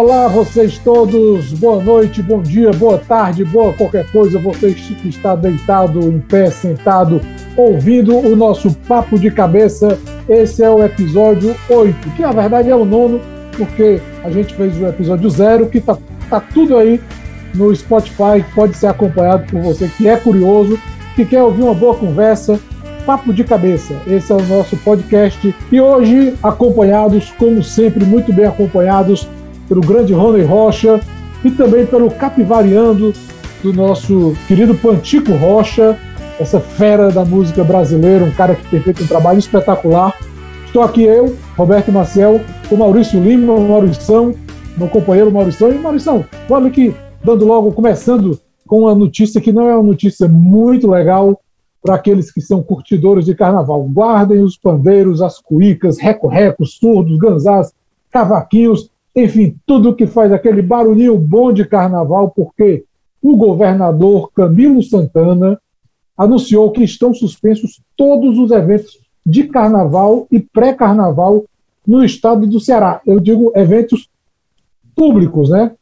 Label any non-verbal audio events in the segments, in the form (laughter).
Olá, vocês todos. Boa noite, bom dia, boa tarde, boa qualquer coisa. Você que está deitado, em pé, sentado, ouvindo o nosso papo de cabeça. Esse é o episódio 8, que na verdade é o nono, porque a gente fez o episódio zero, que tá, tá tudo aí no Spotify, pode ser acompanhado por você que é curioso, que quer ouvir uma boa conversa. Papo de Cabeça, esse é o nosso podcast. E hoje, acompanhados, como sempre, muito bem acompanhados pelo grande Rony Rocha e também pelo Capivariando do nosso querido Pantico Rocha, essa fera da música brasileira, um cara que tem feito um trabalho espetacular. Estou aqui eu, Roberto Maciel, com Maurício Lima, o Maurição, meu companheiro Maurição. E Maurição, vamos aqui, dando logo, começando com uma notícia que não é uma notícia muito legal para aqueles que são curtidores de carnaval. Guardem os pandeiros, as cuícas, reco-recos, surdos, ganzás, cavaquinhos, enfim, tudo que faz aquele barulhinho bom de carnaval, porque o governador Camilo Santana anunciou que estão suspensos todos os eventos de carnaval e pré-carnaval no estado do Ceará. Eu digo eventos públicos, né?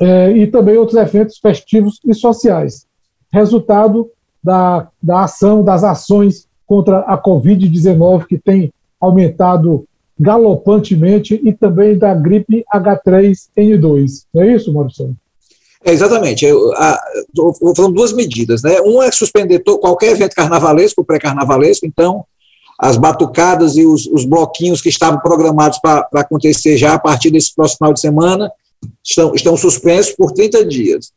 É, e também outros eventos festivos e sociais. Resultado da, da ação, das ações contra a Covid-19, que tem aumentado galopantemente e também da gripe H3N2. Não é isso, Maurício? É, exatamente. Eu, a, foram duas medidas. Né? Um é suspender qualquer evento carnavalesco, pré-carnavalesco, então as batucadas e os, os bloquinhos que estavam programados para acontecer já a partir desse próximo final de semana estão, estão suspensos por 30 dias.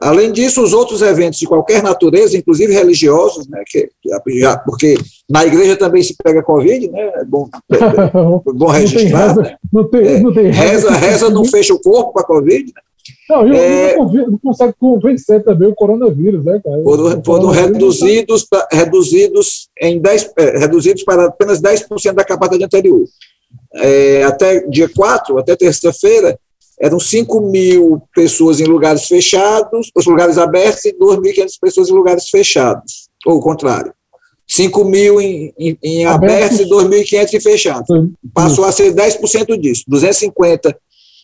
Além disso, os outros eventos de qualquer natureza, inclusive religiosos, né, que, já, porque na igreja também se pega Covid, né, é bom, é, é bom registrar. Não, reza, né? não, tem, é, não tem reza, reza não fecha o corpo para Covid. Né? Não, e é, não consegue convencer também o coronavírus, né, cara? Foram, foram reduzidos, reduzidos, em 10, é, reduzidos para apenas 10% da capacidade anterior. É, até dia 4, até terça-feira, eram 5 mil pessoas em lugares fechados, os lugares abertos, e 2.500 pessoas em lugares fechados, ou o contrário. 5 mil em, em, em abertos e 2.500 em fechados. Passou a ser 10% disso, 250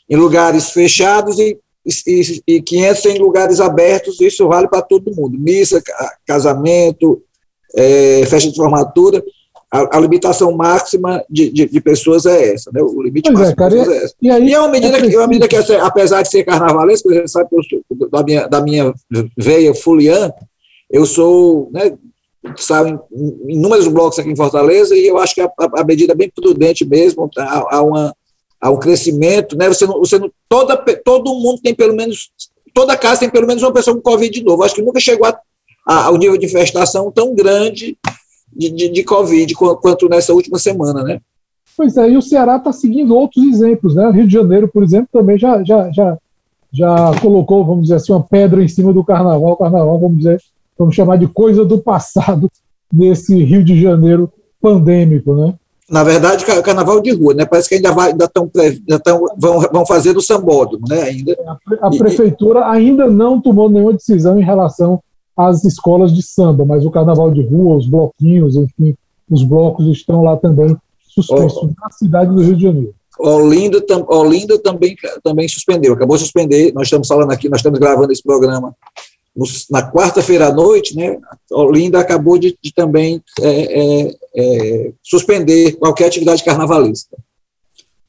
em lugares fechados e, e, e 500 em lugares abertos, isso vale para todo mundo, missa, casamento, é, festa de formatura, a, a limitação máxima de, de, de, pessoas é essa, né? O limite pois é, máximo é, cara, de pessoas é essa. E, aí, e é uma medida, é que, uma medida que, apesar de ser carnavalesco, você sabe que eu, da, minha, da minha veia fulian, eu sou, né, sabe, em inúmeros blocos aqui em Fortaleza, e eu acho que a, a, a medida é bem prudente mesmo, tá? há, há, uma, há um crescimento, né? Você não, você não, toda, todo mundo tem pelo menos, toda casa tem pelo menos uma pessoa com Covid de novo. Acho que nunca chegou a, a, ao nível de infestação tão grande de, de, de Covid quanto nessa última semana, né? Pois é, e o Ceará está seguindo outros exemplos, né? Rio de Janeiro, por exemplo, também já, já, já, já colocou, vamos dizer assim, uma pedra em cima do carnaval. O carnaval, vamos dizer, vamos chamar de coisa do passado nesse Rio de Janeiro pandêmico, né? Na verdade, carnaval de rua, né? Parece que ainda, vai, ainda, tão, ainda tão, vão, vão fazer do sambódromo, né? Ainda. A, prefeitura ainda não tomou nenhuma decisão em relação as escolas de samba, mas o carnaval de rua, os bloquinhos, enfim, os blocos estão lá também suspensos oh, na cidade do Rio de Janeiro. Olinda, tam, Olinda também, também suspendeu, acabou de suspender. Nós estamos falando aqui, nós estamos gravando esse programa na quarta-feira à noite, né? Olinda acabou de, de também é, é, é, suspender qualquer atividade carnavalista.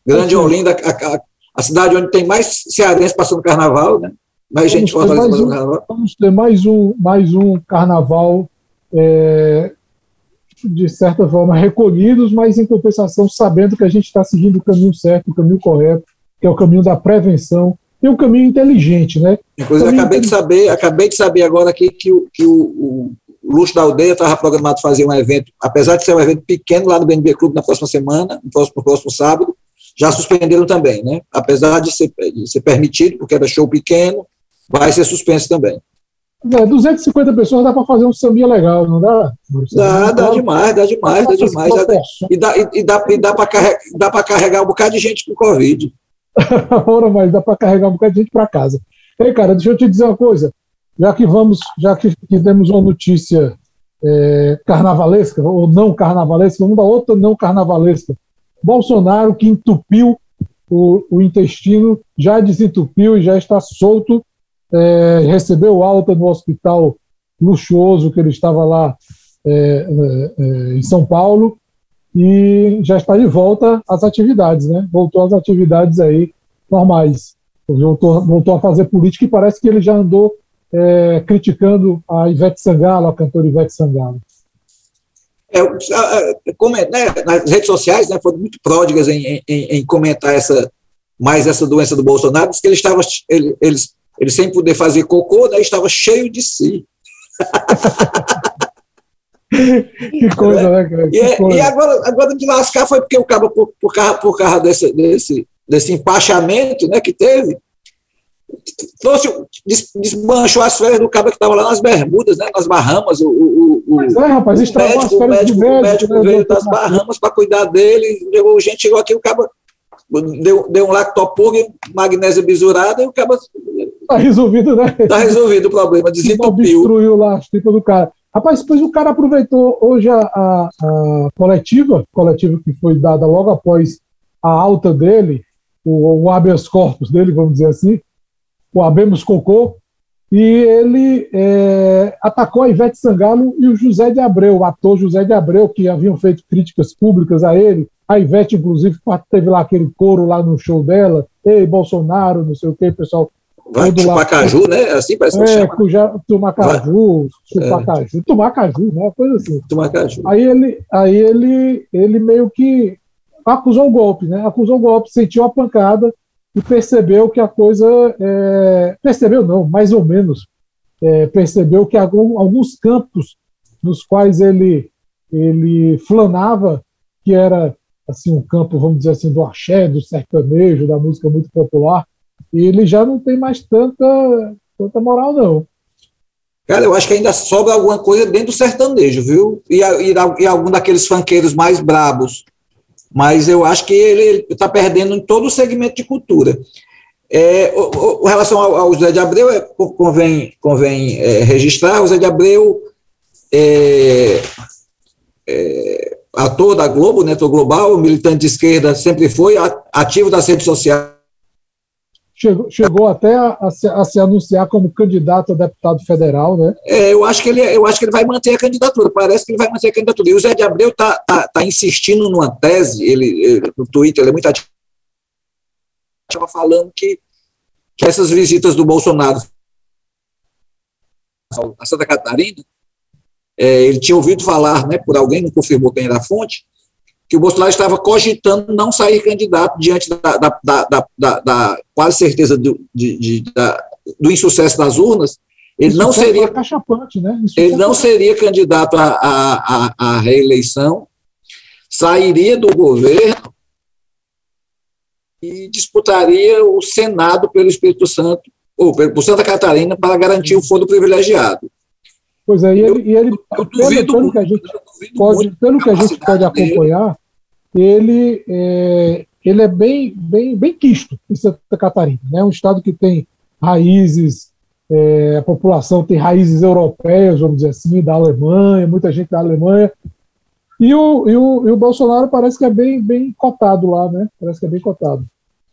Grande Olinda, a, a, a, cidade onde tem mais cearense passando carnaval, né? Mais gente mais um, carnaval. Vamos ter mais um, mais um carnaval, é, de certa forma, recolhidos, mas em compensação sabendo que a gente está seguindo o caminho certo, o caminho correto, que é o caminho da prevenção e o caminho inteligente, né? Inclusive, acabei de saber, acabei de saber agora aqui que o, que o, o Luxo da Aldeia estava programado fazer um evento, apesar de ser um evento pequeno lá no BNB Clube na próxima semana, no próximo, no próximo sábado, já suspenderam também, né? Apesar de ser, de ser permitido, porque era show pequeno, vai ser suspenso também. É, 250 pessoas dá para fazer um sambinha legal, não dá? Dá, dá demais, dá demais, dá demais. Dá, e dá, e, dá, e dá para carregar, dá carregar um bocado de gente com Covid. (laughs) Ora, mas dá para carregar um bocado de gente para casa. Ei, cara, deixa eu te dizer uma coisa. Já que vamos, já que, que temos uma notícia é, carnavalesca, ou não carnavalesca, vamos dar outra não carnavalesca. Bolsonaro que entupiu o, o intestino já desentupiu e já está solto. É, recebeu alta no hospital luxuoso que ele estava lá é, é, é, em São Paulo e já está de volta às atividades, né? Voltou às atividades aí normais. Voltou, voltou a fazer política e parece que ele já andou é, criticando a Ivete Sangalo, a cantora Ivete Sangalo. É, como, né, nas redes sociais né, foram muito pródigas em, em, em, comentar essa, mais essa doença do Bolsonaro, diz que ele estava, ele, ele, ele sem poder fazer cocô, né, estava cheio de si. que coisa, né, cara? E, coisa. e, agora, agora de lascar foi porque o cabo, por, por, causa, por causa desse, desse, desse empachamento né, que teve, trouxe, desmanchou as férias do cabo que estava lá nas Bermudas, né, nas Bahamas. O, o, o, Mas é, rapaz, o médico, o médico, médico, médico né, veio das Bahamas para cuidar dele. Chegou, gente chegou aqui, o cabo deu, deu um lactopurga, magnésia bisurada, e o cabo. Está resolvido, né? Está resolvido o problema, desentupiu. Destruiu lá as tripas do cara. Rapaz, depois o cara aproveitou hoje a, a, a coletiva, coletiva que foi dada logo após a alta dele, o, o habeas corpus dele, vamos dizer assim, o Abemos Cocô, e ele é, atacou a Ivete Sangalo e o José de Abreu, o ator José de Abreu, que haviam feito críticas públicas a ele. A Ivete, inclusive, teve lá aquele coro lá no show dela, ei, Bolsonaro, não sei o que, pessoal Vai Chupacaju, lá. né? Assim parece que é, chama. Cuja, Tumacaju, Chupacaju, é. Tumacaju, né? Coisa assim. Tumacaju. Aí ele, aí ele, ele meio que acusou o golpe, né? Acusou o golpe, sentiu a pancada e percebeu que a coisa. É, percebeu não, mais ou menos. É, percebeu que alguns campos nos quais ele, ele flanava, que era assim um campo, vamos dizer assim, do axé, do sertanejo, da música muito popular, e ele já não tem mais tanta, tanta moral, não. Cara, eu acho que ainda sobra alguma coisa dentro do sertanejo, viu? E, e, e algum daqueles funkeiros mais brabos. Mas eu acho que ele está perdendo em todo o segmento de cultura. É, o, o, relação ao, ao José de Abreu, é, convém, convém é, registrar, o José de Abreu é, é, ator da Globo, neto global, militante de esquerda, sempre foi ativo das redes sociais chegou, chegou até a, a, se, a, se, anunciar como candidato a deputado federal, né? É, eu acho que ele, eu acho que ele vai manter a candidatura. Parece que ele vai manter a candidatura. E o Zé de Abreu está tá, tá insistindo numa tese. Ele, no Twitter ele é muito ativo, falando que, que essas visitas do Bolsonaro a Santa Catarina, é, ele tinha ouvido falar, né, por alguém, não confirmou quem era a fonte, que o Bolsonaro estava cogitando não sair candidato diante da, da, da, da, quase certeza do, de, de, do insucesso das urnas, ele Isso não seria né? ele não seria candidato à, à, reeleição, sairia do governo e disputaria o Senado pelo Espírito Santo, ou por Santa Catarina, para garantir o fundo privilegiado. Pois é, e ele, e ele eu, pelo, que a gente pode, pelo que a gente pode acompanhar, ele é, ele é bem, bem, bem quisto em Santa Catarina. É né? um estado que tem raízes, é, a população tem raízes europeias, vamos dizer assim, da Alemanha, muita gente da Alemanha. E o, e o, e o Bolsonaro parece que é bem, bem cotado lá, né? Parece que é bem cotado.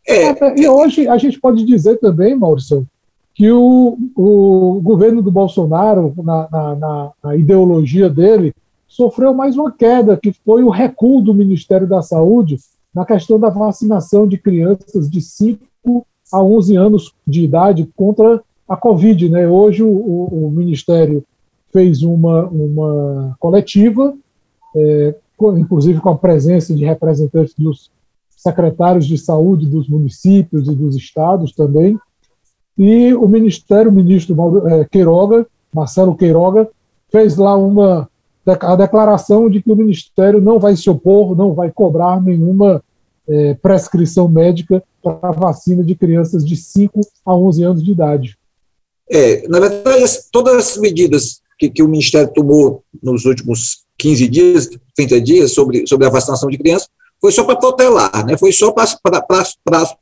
É. E hoje a gente pode dizer também, Maurício, que o, o governo do Bolsonaro, na, na, na, ideologia dele, sofreu mais uma queda, que foi o recuo do Ministério da Saúde na questão da vacinação de crianças de 5 a 11 anos de idade contra a Covid. Né? Hoje o, o, Ministério fez uma, uma coletiva, é, inclusive com a presença de representantes dos secretários de saúde dos municípios e dos estados também, e o Ministério, o ministro é, Queiroga, Marcelo Queiroga, fez lá uma a declaração de que o Ministério não vai se opor, não vai cobrar nenhuma é, prescrição médica para vacina de crianças de 5 a 11 anos de idade. É, na verdade, todas as medidas que, que o Ministério tomou nos últimos 15 dias, 30 dias, sobre, sobre a vacinação de crianças, foi só para protelar, né? foi só para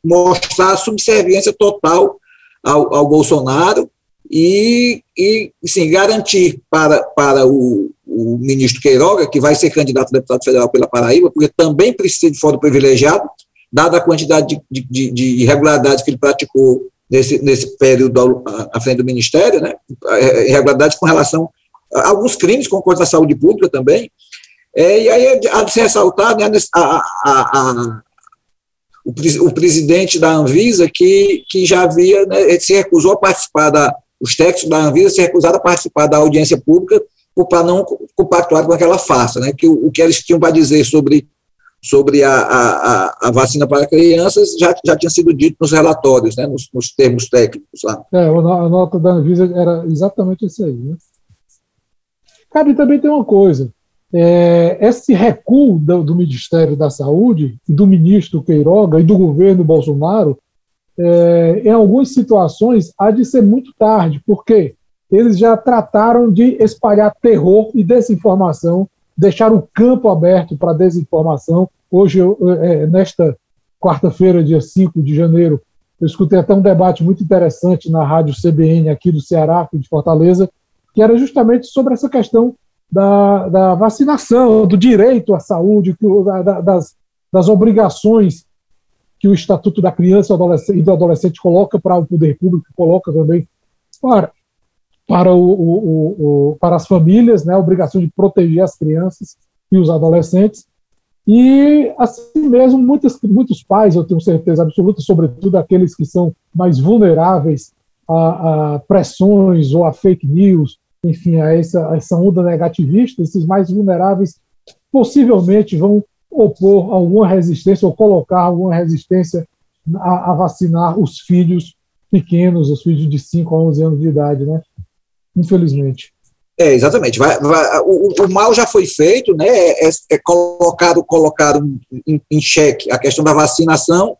mostrar a subserviência total ao, ao Bolsonaro e, e sim, garantir para, para o, o ministro Queiroga, que vai ser candidato a deputado federal pela Paraíba, porque também precisa de fórum privilegiado, dada a quantidade de, de, de irregularidades que ele praticou nesse, nesse período à frente do Ministério, né, irregularidades com relação a alguns crimes com coisa da saúde pública também, é, e aí há de se ressaltar né, a, a, a, o, o, presidente da Anvisa que, que já havia, né, se recusou a participar da, os técnicos da Anvisa se recusaram a participar da audiência pública para não compactuar com aquela farsa, né, que o, o que eles tinham para dizer sobre sobre a, a, a, vacina para crianças já, já tinha sido dito nos relatórios, né, nos, nos termos técnicos lá. É, a nota da Anvisa era exatamente isso aí. Né? Cara, e também tem uma coisa, é, esse recuo do, do, Ministério da Saúde, do ministro Queiroga e do governo Bolsonaro, é, em algumas situações há de ser muito tarde, porque eles já trataram de espalhar terror e desinformação deixar o campo aberto para desinformação. Hoje, eu, é, nesta quarta-feira, dia 5 de janeiro, eu escutei até um debate muito interessante na rádio CBN aqui do Ceará, de Fortaleza, que era justamente sobre essa questão da, da vacinação, do direito à saúde, das, das obrigações que o Estatuto da Criança e do Adolescente coloca para o poder público, coloca também para para, o, o, o, para as famílias, né, a obrigação de proteger as crianças e os adolescentes. E, assim mesmo, muitos, muitos pais, eu tenho certeza absoluta, sobretudo aqueles que são mais vulneráveis a, a pressões ou a fake news, enfim, a essa, a essa onda negativista, esses mais vulneráveis possivelmente vão opor alguma resistência ou colocar alguma resistência a, a vacinar os filhos pequenos, os filhos de 5 a 11 anos de idade, né? Infelizmente. É, exatamente. Vai, vai, o, o, mal já foi feito, né? É, é colocado, colocado em, em xeque a questão da vacinação,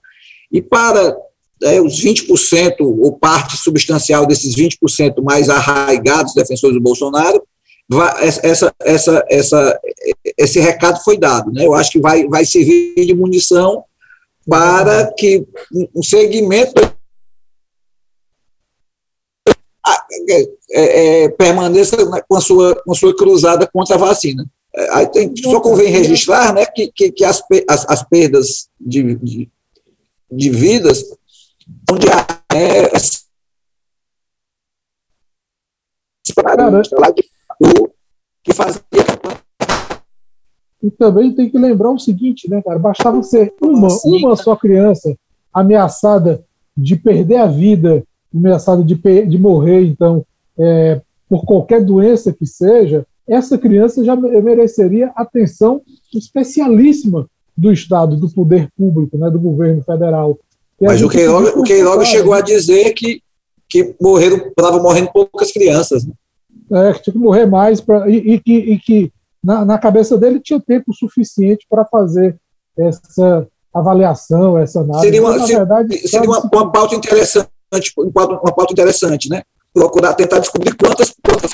e para é, os 20%, ou parte substancial desses 20% mais arraigados defensores do Bolsonaro, vai, essa, essa, essa, esse recado foi dado. Né? Eu acho que vai, vai servir de munição para que um segmento é, é, permaneça com a, sua, com a sua cruzada contra a vacina. É, aí tem, só convém registrar né, que, que, que as, as, as, perdas de, de, de vidas onde há é, de, que fazia e também tem que lembrar o seguinte, né, cara? Bastava ser uma, uma só criança ameaçada de perder a vida ameaçado de, de morrer, então, é, por qualquer doença que seja, essa criança já mereceria atenção especialíssima do Estado, do poder público, né, do governo federal. E Mas o Queiroga, o Queiroga chegou a dizer que, que morreram, estavam morrendo poucas crianças. Né? É, que tinha que morrer mais, pra, e, e que, e que na, na, cabeça dele tinha tempo suficiente para fazer essa avaliação, essa análise. Seria uma, verdade, seria uma, uma pauta interessante uma pauta interessante, né? Procurar tentar descobrir quantas, quantas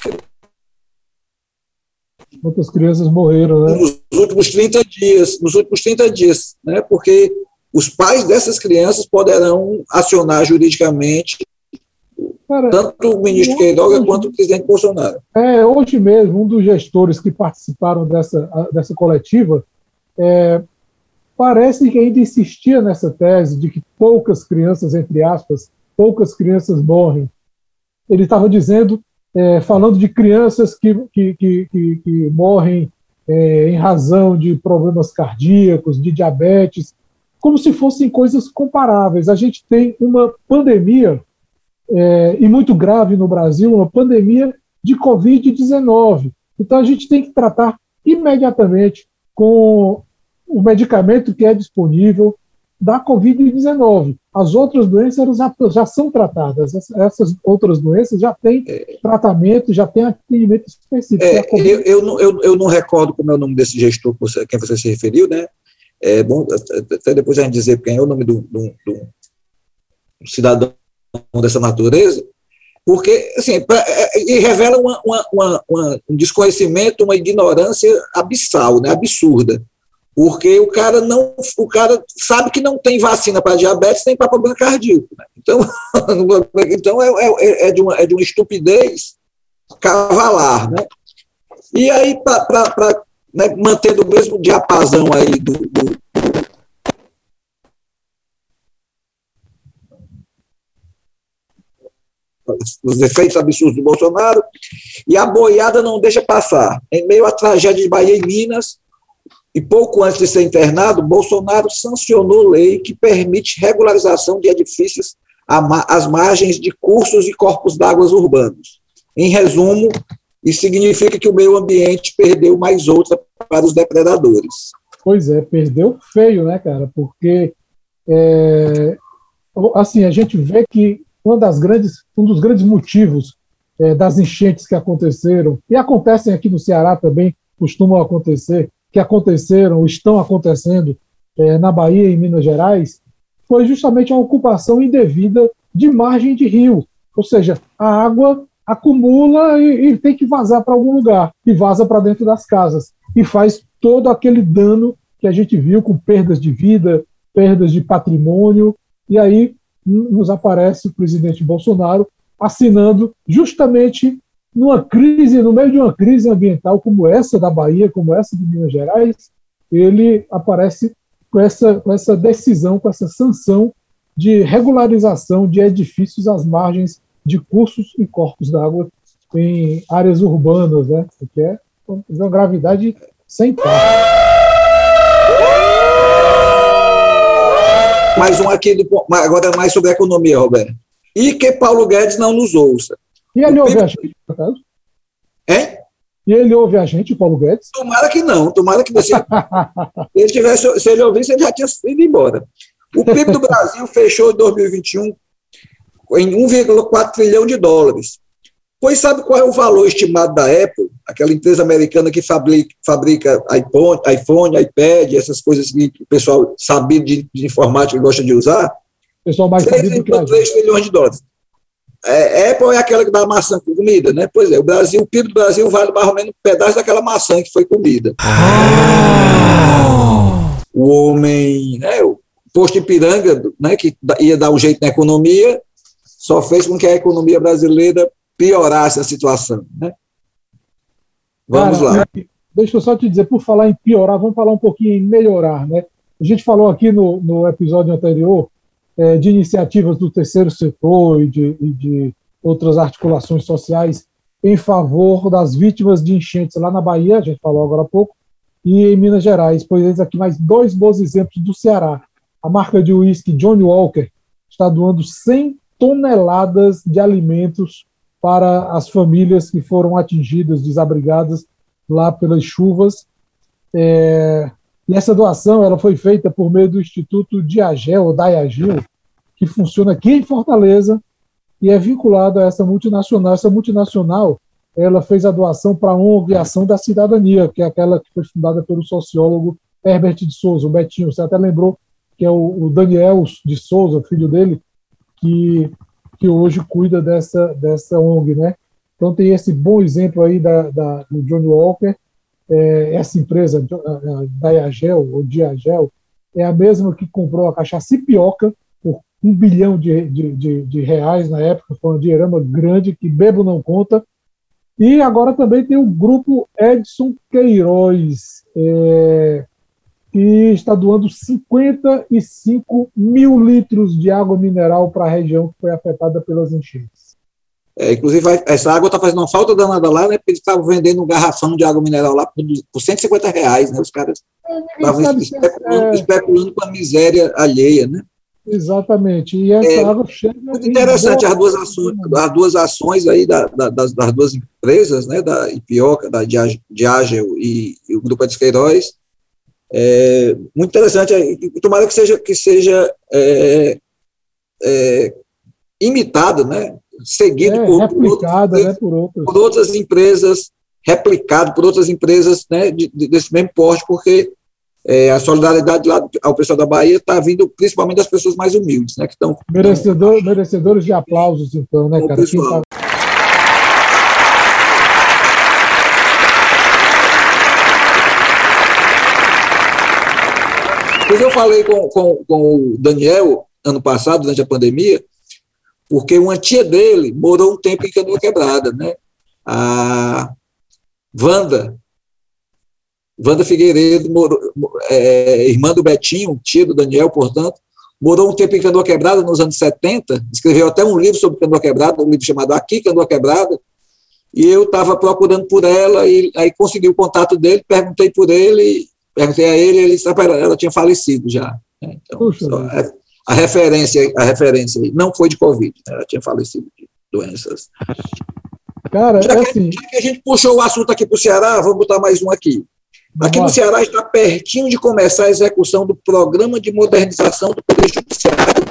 Quantas crianças morreram, né? Nos últimos 30 dias, nos últimos 30 dias, né? Porque os pais dessas crianças poderão acionar juridicamente Cara, tanto o ministro Queiroga quanto o presidente Bolsonaro. É, hoje mesmo, um dos gestores que participaram dessa, dessa coletiva é, parece que ainda insistia nessa tese de que poucas crianças, entre aspas, poucas crianças morrem. Ele estava dizendo, é, falando de crianças que, que, que, que morrem é, em razão de problemas cardíacos, de diabetes, como se fossem coisas comparáveis. A gente tem uma pandemia, é, e muito grave no Brasil, uma pandemia de Covid-19. Então a gente tem que tratar imediatamente com o medicamento que é disponível, da Covid-19. As outras doenças já, já são tratadas. Essas outras doenças já têm é, tratamento, já têm atendimento específico. É, eu, eu, não, eu, eu, não recordo como é o nome desse gestor a quem você se referiu, né? É bom até depois a gente dizer quem é o nome do, do, do cidadão dessa natureza, porque assim, pra, é, e revela uma, uma, uma, um desconhecimento, uma ignorância abissal, né, absurda porque o cara não, o cara sabe que não tem vacina para diabetes nem para problema cardíaco. Né? Então, (laughs) então é, é, é, é, de uma, é de uma estupidez cavalar, né? E aí para né, mantendo o mesmo diapasão aí do, do os efeitos absurdos do Bolsonaro, e a boiada não deixa passar. Em meio à tragédia de Bahia e Minas, e pouco antes de ser internado, Bolsonaro sancionou lei que permite regularização de edifícios às margens de cursos e corpos d'água urbanos. Em resumo, isso significa que o meio ambiente perdeu mais outra para os depredadores. Pois é, perdeu feio, né, cara? Porque é, assim a gente vê que uma das grandes, um dos grandes motivos é, das enchentes que aconteceram e acontecem aqui no Ceará também costumam acontecer, que aconteceram, estão acontecendo é, na Bahia e em Minas Gerais, foi justamente a ocupação indevida de margem de rio, ou seja, a água acumula e, e tem que vazar para algum lugar e vaza para dentro das casas e faz todo aquele dano que a gente viu com perdas de vida, perdas de patrimônio, e aí nos aparece o presidente Bolsonaro assinando justamente numa crise, no meio de uma crise ambiental como essa da Bahia, como essa de Minas Gerais, ele aparece com essa, com essa decisão, com essa sanção de regularização de edifícios às margens de cursos e corpos d'água em áreas urbanas, né? que é uma gravidade sem par. Mais um aqui, do, agora mais sobre a economia, Roberto. E que Paulo Guedes não nos ouça. E ele o ouve PIB... a gente, por acaso? Hein? E ele ouve a gente, Paulo Guedes? Tomara que não, tomara que você. (laughs) ele tivesse, se ele ouvisse, ele já tinha ido embora. O PIB do Brasil (laughs) fechou em 2021 em 1,4 trilhão de dólares. Pois sabe qual é o valor estimado da Apple, aquela empresa americana que fabrica, fabrica iPhone, iPhone, iPad, essas coisas que o pessoal sabido de, de informática gosta de usar? Pessoal mais 3,3 trilhões de dólares. É, Apple é aquela que dá maçã com comida, né? Pois é, o Brasil, o PIB do Brasil vale mais ou menos um pedaço daquela maçã que foi comida. Ah. O homem, né, o posto Ipiranga, né, que ia dar um jeito na economia, só fez com que a economia brasileira piorasse a situação. Né? Vamos Cara, lá. Deixa eu só te dizer, por falar em piorar, vamos falar um pouquinho em melhorar. Né? A gente falou aqui no, no episódio anterior é, de iniciativas do terceiro setor e de, e de outras articulações sociais em favor das vítimas de enchentes lá na Bahia, a gente falou agora há pouco, e em Minas Gerais. Pois eis aqui mais dois bons exemplos do Ceará. A marca de uísque Johnny Walker está doando 100 toneladas de alimentos para as famílias que foram atingidas, desabrigadas lá pelas chuvas. É, e essa doação ela foi feita por meio do Instituto Diagel, ou Diagil, que funciona aqui em Fortaleza e é vinculado a essa multinacional. Essa multinacional ela fez a doação para a ONG Ação da Cidadania, que é aquela que foi fundada pelo sociólogo Herbert de Souza, o Betinho. Você até lembrou que é o, Daniel de Souza, filho dele, que, que hoje cuida dessa, dessa ONG, né? Então tem esse bom exemplo aí da, da do Johnny Walker, é, essa empresa, Diagel, ou Diagel, é a mesma que comprou a cachaça Ipioca por um bilhão de, de, de, de reais na época, foi um dinheirama grande que bebo não conta. E agora também tem o grupo Edson Queiroz, é, que está doando 55 mil litros de água mineral para a região que foi afetada pelas enchentes. É, inclusive, essa água está fazendo uma falta danada lá, né? Porque eles estavam vendendo um garrafão de água mineral lá por, por 150 reais, né? Os caras estavam especulando, é... especulando, com a miséria alheia, né? Exatamente. E essa é, água chega. Muito interessante as duas ações, as duas ações aí da, da, das, das, duas empresas, né? Da Ipioca, da Diageo e, e o Grupo de Queiroz, é, muito interessante, tomara que seja, que seja é, é, imitado, né, seguido é, por, outras, né, por, outras. por outras empresas, replicado por outras empresas né, de, de, desse mesmo porte, porque é, a solidariedade lá ao pessoal da Bahia está vindo principalmente das pessoas mais humildes, né, que estão... Merecedor, merecedores de aplausos, então, né, cara? Pois eu falei com, com, com o Daniel ano passado, durante a pandemia, porque uma tia dele morou um tempo em Canoa Quebrada, né? A Wanda, Wanda Figueiredo, morou, é, irmã do Betinho, tia do Daniel, portanto, morou um tempo em Canoa Quebrada, nos anos 70, escreveu até um livro sobre Canoa Quebrada, um livro chamado Aqui Canoa Quebrada, e eu estava procurando por ela, e aí consegui o contato dele, perguntei por ele, perguntei a ele, ele disse, ela tinha falecido já. Né? Então, Puxa, a, a, referência, a referência não foi de Covid, né? ela tinha falecido de doenças. Cara, já, é que, assim... já que a gente puxou o assunto aqui para o Ceará, vamos botar mais um aqui. Aqui no Ceará está pertinho de começar a execução do Programa de Modernização do Poder Judiciário.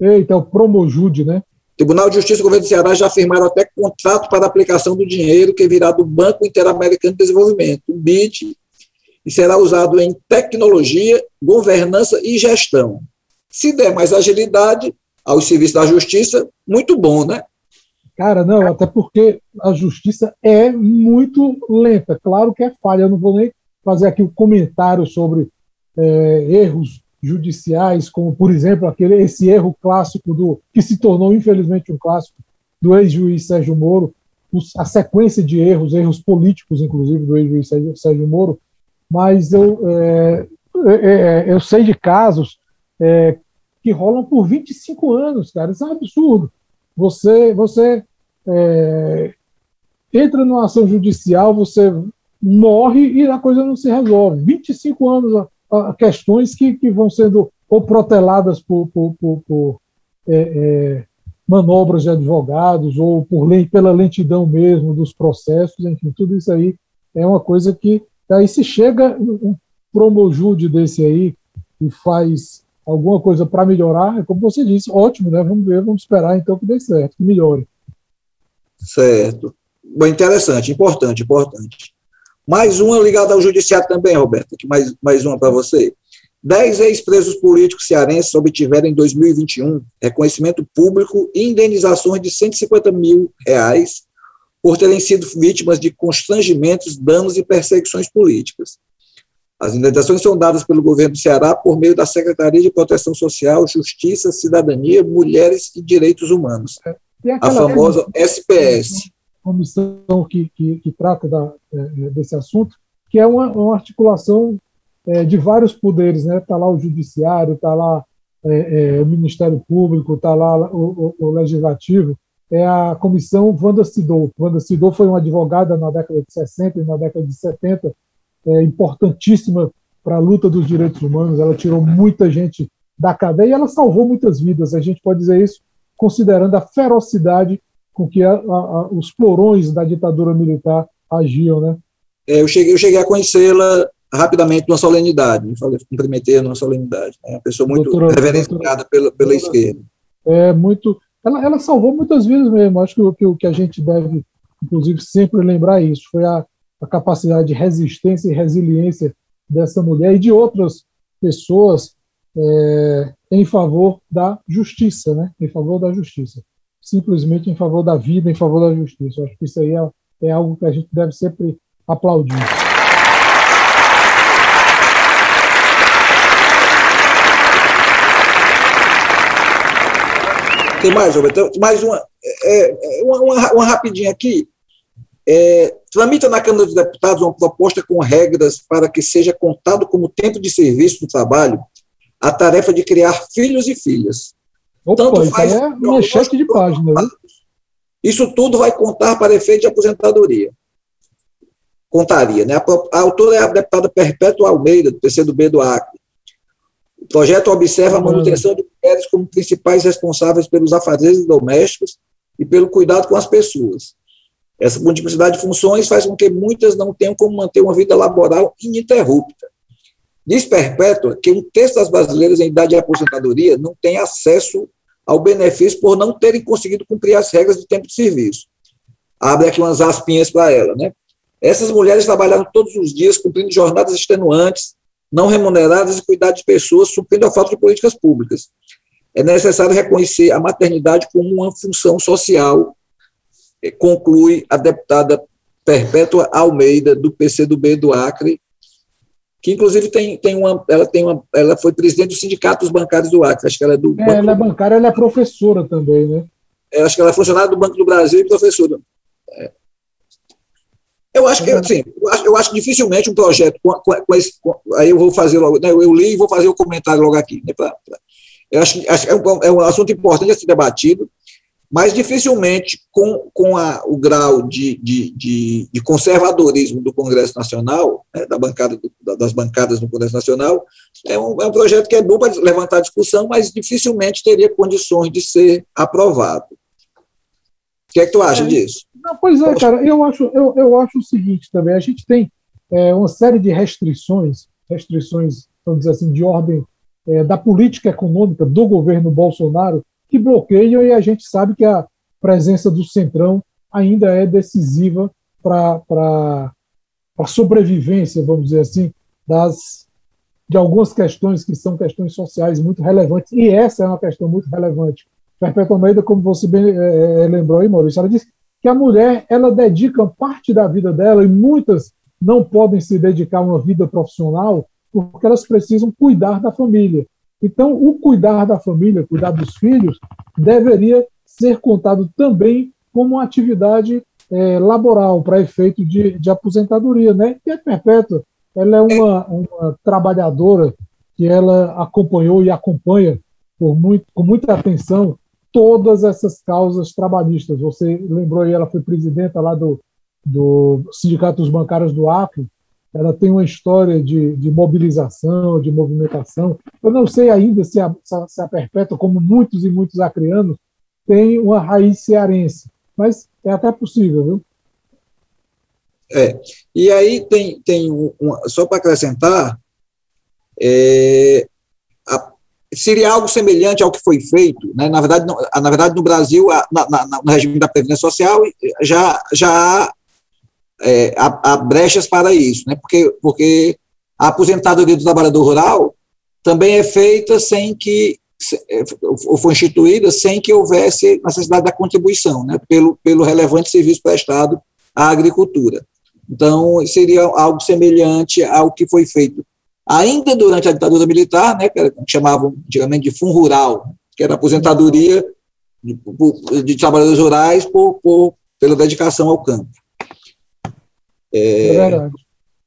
Eita, o Promojude, né? Tribunal de Justiça e Governo do Ceará já firmaram até contrato para aplicação do dinheiro que virá do Banco Interamericano de Desenvolvimento, o BID, e será usado em tecnologia, governança e gestão. Se der mais agilidade aos serviços da justiça, muito bom, né? Cara, não, até porque a justiça é muito lenta. Claro que é falha, eu não vou nem fazer aqui um comentário sobre é, erros judiciais, como, por exemplo, aquele, esse erro clássico do que se tornou, infelizmente, um clássico do ex-juiz Sérgio Moro, a sequência de erros, erros políticos, inclusive, do ex-juiz Sérgio Moro, mas eu, é, é, é, eu sei de casos é, que rolam por 25 anos, cara, isso é um absurdo. Você, você é, entra numa ação judicial, você morre e a coisa não se resolve. 25 anos a, a questões que, que vão sendo ou proteladas por, por, por, por é, é, manobras de advogados ou por pela lentidão mesmo dos processos, enfim, tudo isso aí é uma coisa que aí se chega um promojude desse aí e faz alguma coisa para melhorar, é como você disse, ótimo, né? Vamos ver, vamos esperar então que dê certo, que melhore. Certo. Bom, interessante, importante, importante. Mais uma ligada ao judiciário também, Roberto, mais, mais uma para você. Dez ex-presos políticos cearenses obtiveram em 2021 reconhecimento público e indenizações de 150 mil reais por terem sido vítimas de constrangimentos, danos e perseguições políticas. As indenizações são dadas pelo governo do Ceará por meio da Secretaria de Proteção Social, Justiça, Cidadania, Mulheres e Direitos Humanos, a famosa SPS. Comissão que, que, que trata da, é, desse assunto, que é uma, uma articulação é, de vários poderes, né? Está lá o judiciário, está lá é, é, o Ministério Público, está lá o, o, o, Legislativo, é a comissão Wanda Sidou. Wanda Sidou foi uma advogada na década de 60 e na década de 70, é, importantíssima para a luta dos direitos humanos. Ela tirou muita gente da cadeia e ela salvou muitas vidas. A gente pode dizer isso considerando a ferocidade com que a, a, os porões da ditadura militar agiam, né? É, eu, cheguei, eu cheguei a conhecê-la rapidamente numa solenidade, me falei, cumprimentei numa solenidade. É uma pessoa muito doutora, reverenciada doutora, pela, pela doutora, esquerda. É muito. Ela, ela salvou muitas vidas mesmo. Acho que o que, que a gente deve, inclusive, sempre lembrar isso foi a, a capacidade de resistência e resiliência dessa mulher e de outras pessoas é, em favor da justiça, né? Em favor da justiça. Simplesmente em favor da vida, em favor da justiça. Eu acho que isso aí é, é algo que a gente deve sempre aplaudir. Tem mais, Roberto? Mais uma, é, é, uma, uma, uma rapidinha aqui. É, tramita na Câmara dos Deputados uma proposta com regras para que seja contado como tempo de serviço do trabalho a tarefa de criar filhos e filhas. Opa, Tanto faz é manchete de página. Né? Isso tudo vai contar para efeito de aposentadoria. Contaria. Né? A, a autora é a deputada Perpétua Almeida, do PCdoB do Acre. O projeto observa a manutenção de mulheres como principais responsáveis pelos afazeres domésticos e pelo cuidado com as pessoas. Essa multiplicidade de funções faz com que muitas não tenham como manter uma vida laboral ininterrupta. Diz Perpétua que um terço das brasileiras em idade de aposentadoria não tem acesso ao benefício por não terem conseguido cumprir as regras do tempo de serviço. Abre aqui umas aspinhas para ela, né? Essas mulheres trabalharam todos os dias cumprindo jornadas extenuantes, não remuneradas e cuidar de pessoas, suprindo a falta de políticas públicas. É necessário reconhecer a maternidade como uma função social, conclui a deputada Perpétua Almeida, do PCdoB do Acre, que inclusive tem, tem uma, ela tem uma, ela foi presidente do sindicato dos bancários do Acre, acho que ela é do. É, ela é bancária, ela é professora também, né? É, acho que ela é funcionária do Banco do Brasil e professora. É. Eu acho que, assim, eu acho, eu acho dificilmente um projeto com, com, com esse, com, aí eu vou fazer logo, né, eu li e vou fazer o comentário logo aqui, né, pra, pra, Eu acho, acho que é um, é um assunto importante a ser debatido, mas dificilmente com, com a, o grau de, de, de, de, conservadorismo do Congresso Nacional, né, da bancada do, das bancadas no Congresso Nacional, é um, é um projeto que é bom para levantar discussão, mas dificilmente teria condições de ser aprovado. O que é que tu acha é, disso? Não, pois é, cara, eu acho, eu, eu acho o seguinte também, a gente tem é, uma série de restrições, restrições, vamos dizer assim, de ordem é, da política econômica do governo Bolsonaro, que bloqueiam e a gente sabe que a presença do Centrão ainda é decisiva para a sobrevivência, vamos dizer assim, das, de algumas questões que são questões sociais muito relevantes, e essa é uma questão muito relevante. Perpétua Almeida, como você bem é, lembrou aí, Maurício, ela disse que a mulher ela dedica parte da vida dela, e muitas não podem se dedicar a uma vida profissional, porque elas precisam cuidar da família. Então, o cuidar da família, cuidar dos filhos, deveria ser contado também como uma atividade é, laboral para efeito de, de, aposentadoria, né? E a Perpétua, ela é uma, uma trabalhadora que ela acompanhou e acompanha muito, com muita atenção todas essas causas trabalhistas. Você lembrou aí, ela foi presidenta lá do, do Sindicato dos Bancários do Acre, ela tem uma história de, de mobilização, de movimentação. Eu não sei ainda se a, se a Perpétua, como muitos e muitos acrianos, tem uma raiz cearense, mas é até possível, viu? É, e aí tem, tem só para acrescentar, é, a, seria algo semelhante ao que foi feito, né? na, verdade, no, na verdade, no Brasil, a, na, na, no regime da Previdência Social, já, já há é, há, há, brechas para isso, né? porque, porque a aposentadoria do trabalhador rural também é feita sem que, é, ou foi instituída sem que houvesse necessidade da contribuição, né? pelo, pelo relevante serviço prestado à agricultura. Então, seria algo semelhante ao que foi feito ainda durante a ditadura militar, né, que, era, chamavam antigamente de fundo rural, que era aposentadoria de, de trabalhadores rurais por, por, pela dedicação ao campo. É, verdade.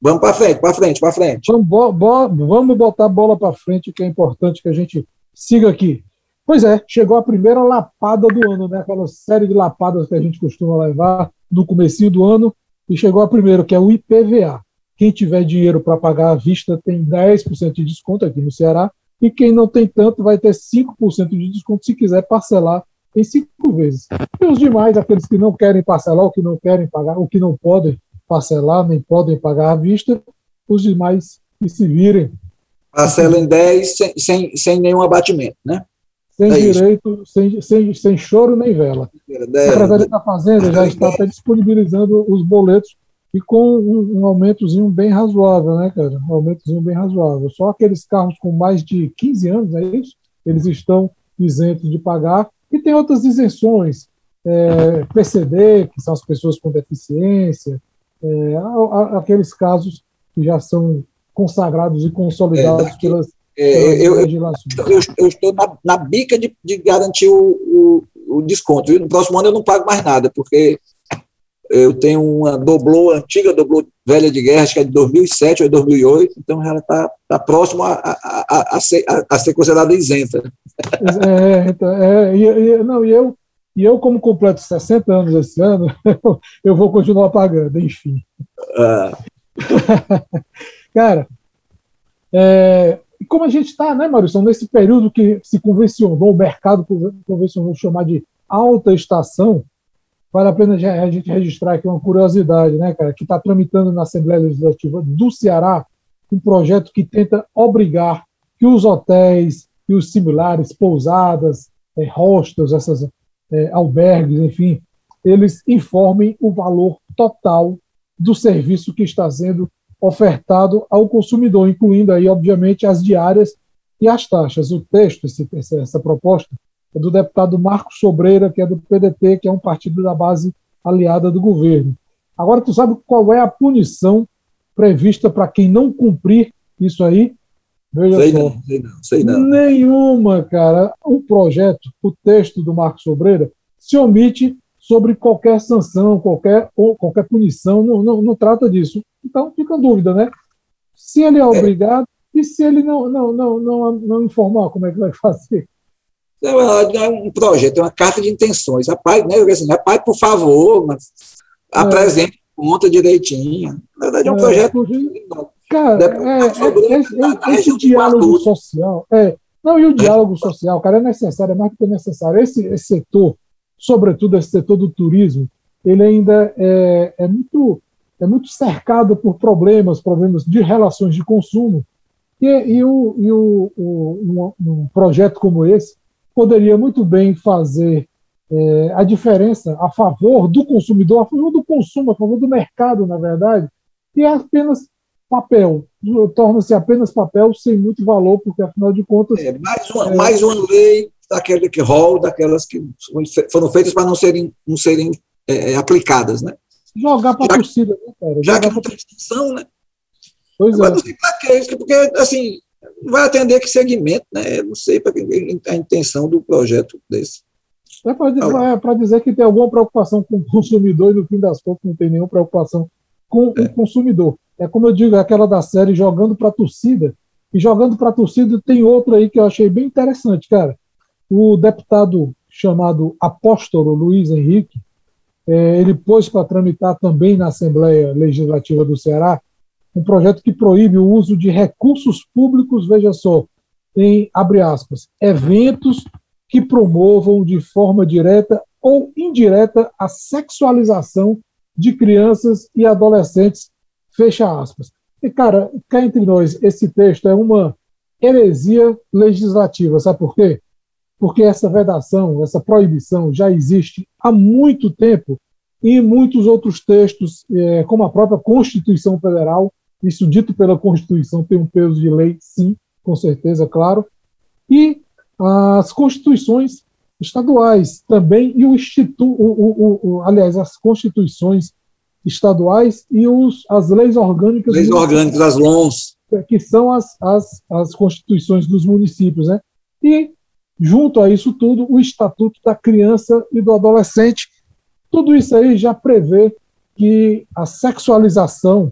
Vamos para frente, para frente, para frente. Vamos, bo, bo, vamos botar a bola para frente, que é importante que a gente siga aqui. Pois é, chegou a primeira lapada do ano, né? Aquela série de lapadas que a gente costuma levar no começo do ano, e chegou a primeira, que é o IPVA. Quem tiver dinheiro para pagar à vista tem 10% de desconto aqui no Ceará, e quem não tem tanto vai ter 5% de desconto se quiser parcelar em cinco vezes. E os demais, aqueles que não querem parcelar, ou que não querem pagar, ou que não podem parcelar, nem podem pagar à vista, os demais que se virem. Parcela em 10 sem, sem, sem nenhum abatimento, né? Sem é direito, sem, sem, sem choro nem vela. É, a Secretaria da Fazenda já está até disponibilizando os boletos e com um, um, aumentozinho bem razoável, né, cara? Um aumentozinho bem razoável. Só aqueles carros com mais de 15 anos, é isso? Eles estão isentos de pagar. E tem outras isenções, é, PCD, que são as pessoas com deficiência, é, aqueles casos que já são consagrados e consolidados é, pelas, é, pelas eu, legislações. Eu, eu, estou na, na bica de, de garantir o, o, o, desconto. E no próximo ano eu não pago mais nada, porque eu tenho uma doblô, antiga doblô velha de guerra, acho que é de 2007 ou 2008, então ela está tá próximo a, a, a, a, ser, a, ser considerada isenta. É, então, é, e, e, não, e eu e eu, como completo 60 anos esse ano, (laughs) eu vou continuar pagando, enfim. Uh. (laughs) Cara, é, como a gente está, né, Maurício, nesse período que se convencionou, o mercado convencionou chamar de alta estação, vale a pena a gente registrar aqui uma curiosidade, né, cara, que está tramitando na Assembleia Legislativa do Ceará um projeto que tenta obrigar que os hotéis e os similares, pousadas, é, hostels, essas é, albergues, enfim, eles informem o valor total do serviço que está sendo ofertado ao consumidor, incluindo aí, obviamente, as diárias e as taxas. O texto, esse, essa, proposta, é do deputado Marcos Sobreira, que é do PDT, que é um partido da base aliada do governo. Agora, tu sabe qual é a punição prevista para quem não cumprir isso aí? Veja sei só. não, sei não, sei não. Nenhuma, cara. O projeto, o texto do Marcos Sobreira, se omite sobre qualquer sanção, qualquer, ou qualquer punição, não, não, não trata disso. Então fica a dúvida, né? Se ele é, é. obrigado é. e se ele não, não, não, não, não informar, como é que vai (laughs) fazer? É um projeto, é uma carta de intenções. Rapaz, né? Assim, rapaz, por favor, mas é. apresente conta direitinho. Na verdade, é um é, projeto. Cara, é, é, esse, esse diálogo social. É, não, e o diálogo social, cara, é necessário, é mais do que necessário. Esse, esse setor, sobretudo esse setor do turismo, ele ainda é, é, muito, é muito cercado por problemas, problemas de relações de consumo. E, e, o, e o, o um, um projeto como esse poderia muito bem fazer é, a diferença a favor do consumidor, a favor do consumo, a favor do mercado, na verdade, e é apenas papel. Torna-se apenas papel sem muito valor, porque afinal de contas. É, mais, uma, é, mais uma lei daquele que rol, daquelas que foram feitas para não serem, não serem é, é aplicadas, né? Jogar para a torcida, né, cara? Já que não tem né? Pois Agora, é. Não sei para que, porque, assim, vai atender que segmento, né? Não sei para a intenção do projeto desse. É para dizer que tem alguma preocupação com o consumidor e no fim das contas não tem nenhuma preocupação com é. o consumidor. É como eu digo, é aquela da série jogando para a torcida. E jogando para a torcida tem outra aí que eu achei bem interessante, cara. O deputado chamado Apóstolo Luiz Henrique, é, ele pôs para tramitar também na Assembleia Legislativa do Ceará um projeto que proíbe o uso de recursos públicos, veja só, em, abre aspas, eventos que promovam de forma direta ou indireta a sexualização de crianças e adolescentes, fecha aspas. E, cara, cá entre nós, esse texto é uma heresia legislativa, sabe por quê? Porque essa vedação, essa proibição já existe há muito tempo em muitos outros textos, é, como a própria Constituição Federal, isso dito pela Constituição tem um peso de lei, sim, com certeza, claro. E as constituições estaduais também, e o Instituto, o, o, o, aliás, as constituições estaduais e os, as leis orgânicas. Leis orgânicas, as LONs. Que são as, as, as constituições dos municípios. Né? E, junto a isso tudo, o Estatuto da Criança e do Adolescente. Tudo isso aí já prevê que a sexualização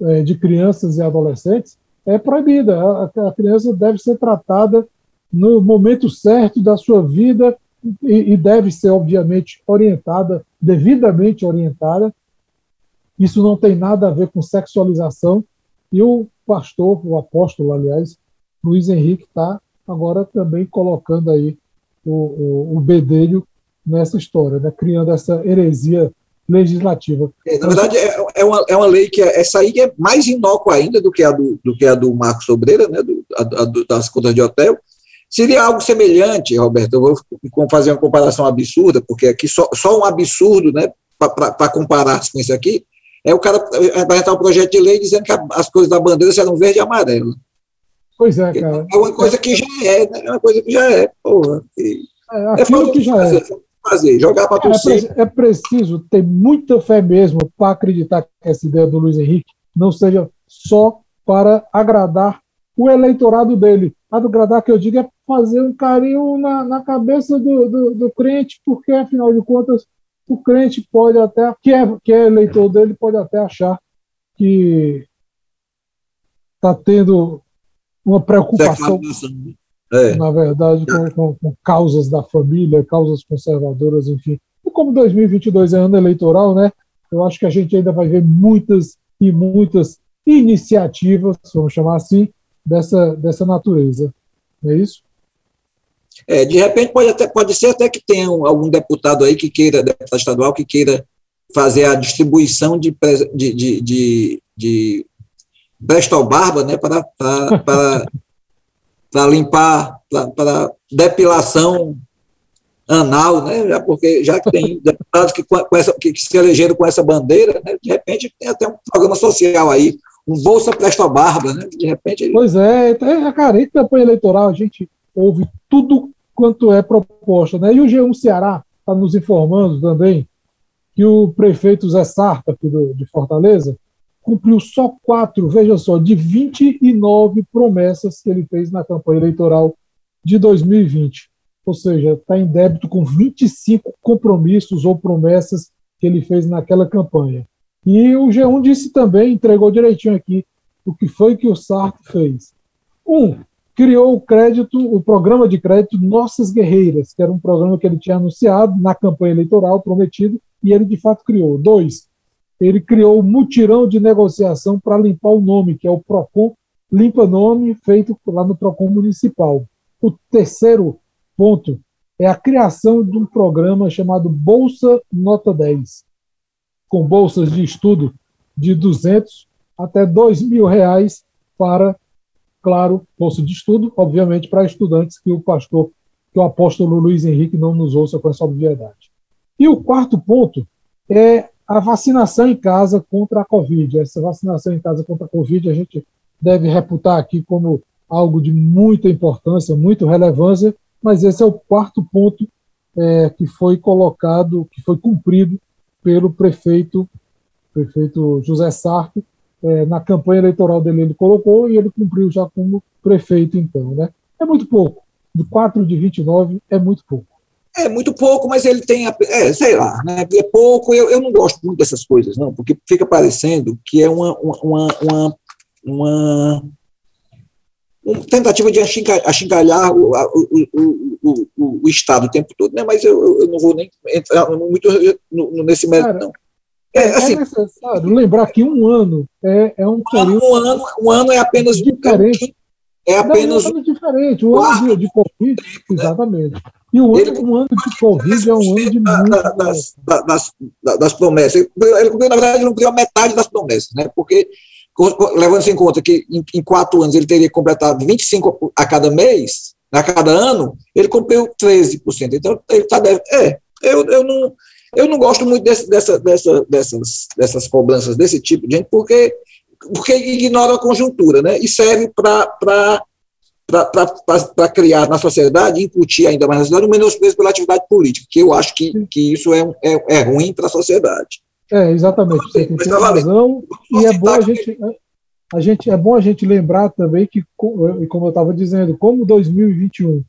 é, de crianças e adolescentes é proibida. A, a, criança deve ser tratada no momento certo da sua vida e, e deve ser, obviamente, orientada, devidamente orientada. Isso não tem nada a ver com sexualização. E o pastor, o apóstolo, aliás, Luiz Henrique, está agora também colocando aí o, o, o bedelho nessa história, né? criando essa heresia legislativa. É, na verdade, é, é, uma, é uma lei que é, essa aí é mais inócua ainda do que a do, do, que a do Marcos Sobreira, né, do, a, a, das contas de hotel. Seria algo semelhante, Roberto, eu vou fazer uma comparação absurda, porque aqui só, só um absurdo né, para comparar com isso aqui, é o cara apresentar um projeto de lei dizendo que as coisas da bandeira serão verde e amarelo. Pois é, cara. É uma coisa que já é, né? É uma coisa que já é, porra. E, é, aquilo é que já é fazer, jogar para torcer. É, é preciso ter muita fé mesmo para acreditar que essa ideia do Luiz Henrique não seja só para agradar o eleitorado dele. Agradar que eu digo é fazer um carinho na, na cabeça do, do, do, crente, porque afinal de contas o crente pode até, que é, que é eleitor dele, pode até achar que está tendo uma preocupação é. na verdade, com, com, com, causas da família, causas conservadoras, enfim. E como 2022 é ano eleitoral, né, eu acho que a gente ainda vai ver muitas e muitas iniciativas, vamos chamar assim, dessa, dessa natureza. Não é isso? É, de repente pode, até, pode ser até que tenha algum deputado aí que queira, deputado estadual, que queira fazer a distribuição de, de, de, de, de Bristol Barba né, para, para, para para limpar, para depilação anal, né? Já porque já que tem deputados que, com essa, que, se elegeram com essa bandeira, né? de repente tem até um programa social aí, um Bolsa Presta Barba, né? De repente. Pois é, é cara, em campanha eleitoral a gente ouve tudo quanto é proposta, né? E o G1 Ceará está nos informando também que o prefeito Zé Sarta, aqui do, de Fortaleza, cumpriu só quatro, veja só, de 29 promessas que ele fez na campanha eleitoral de 2020. Ou seja, está em débito com 25 compromissos ou promessas que ele fez naquela campanha. E o G1 disse também, entregou direitinho aqui, o que foi que o Sarto fez. Um, criou o crédito, o programa de crédito Nossas Guerreiras, que era um programa que ele tinha anunciado na campanha eleitoral prometido, e ele de fato criou. Dois, ele criou o mutirão de negociação para limpar o nome, que é o PROCON Limpa Nome, feito lá no PROCON Municipal. O terceiro ponto é a criação de um programa chamado Bolsa Nota 10, com bolsas de estudo de 200 até 2 mil reais para, claro, bolsa de estudo, obviamente, para estudantes que o pastor, que o apóstolo Luiz Henrique não nos ouça com essa obviedade. E o quarto ponto é a vacinação em casa contra a Covid. Essa vacinação em casa contra a Covid a gente deve reputar aqui como algo de muita importância, muita relevância, mas esse é o quarto ponto é, que foi colocado, que foi cumprido pelo prefeito, prefeito José Sarto, é, na campanha eleitoral dele ele colocou e ele cumpriu já como prefeito então, né? É muito pouco. De 4 de 29 é muito pouco. É muito pouco, mas ele tem, é, sei lá, né? É pouco. Eu, eu não gosto muito dessas coisas, não, porque fica parecendo que é uma, uma, uma, uma, uma tentativa de achincalhar o, o, o, o, o, Estado o tempo todo, né? Mas eu, eu não vou nem entrar muito nesse mérito, não. É, é, assim, é necessário lembrar que um ano é, é um período. Um ano, um ano é apenas diferente. É apenas. Não, é diferente. O ano de, de Covid, né? exatamente. E o ano, um ano de Covid é um ano de muito. Das, das, das, promessas. Ele cumpriu, na verdade, não cumpriu a metade das promessas, né? Porque, levando-se em conta que em, em, quatro anos ele teria completado 25 a cada mês, a cada ano, ele cumpriu 13%. Então, ele está. É, eu, eu não. Eu não gosto muito desse, dessa, dessa, dessas, dessas cobranças desse tipo de gente, porque, porque ignora a conjuntura, né? E serve para para criar na sociedade, incutir ainda mais na sociedade, um menosprezo pela atividade política, que eu acho que, que isso é, é, é ruim para a sociedade. É, exatamente, você tem razão, e é bom a gente, a gente, é bom a gente lembrar também que, como eu estava dizendo, como 2021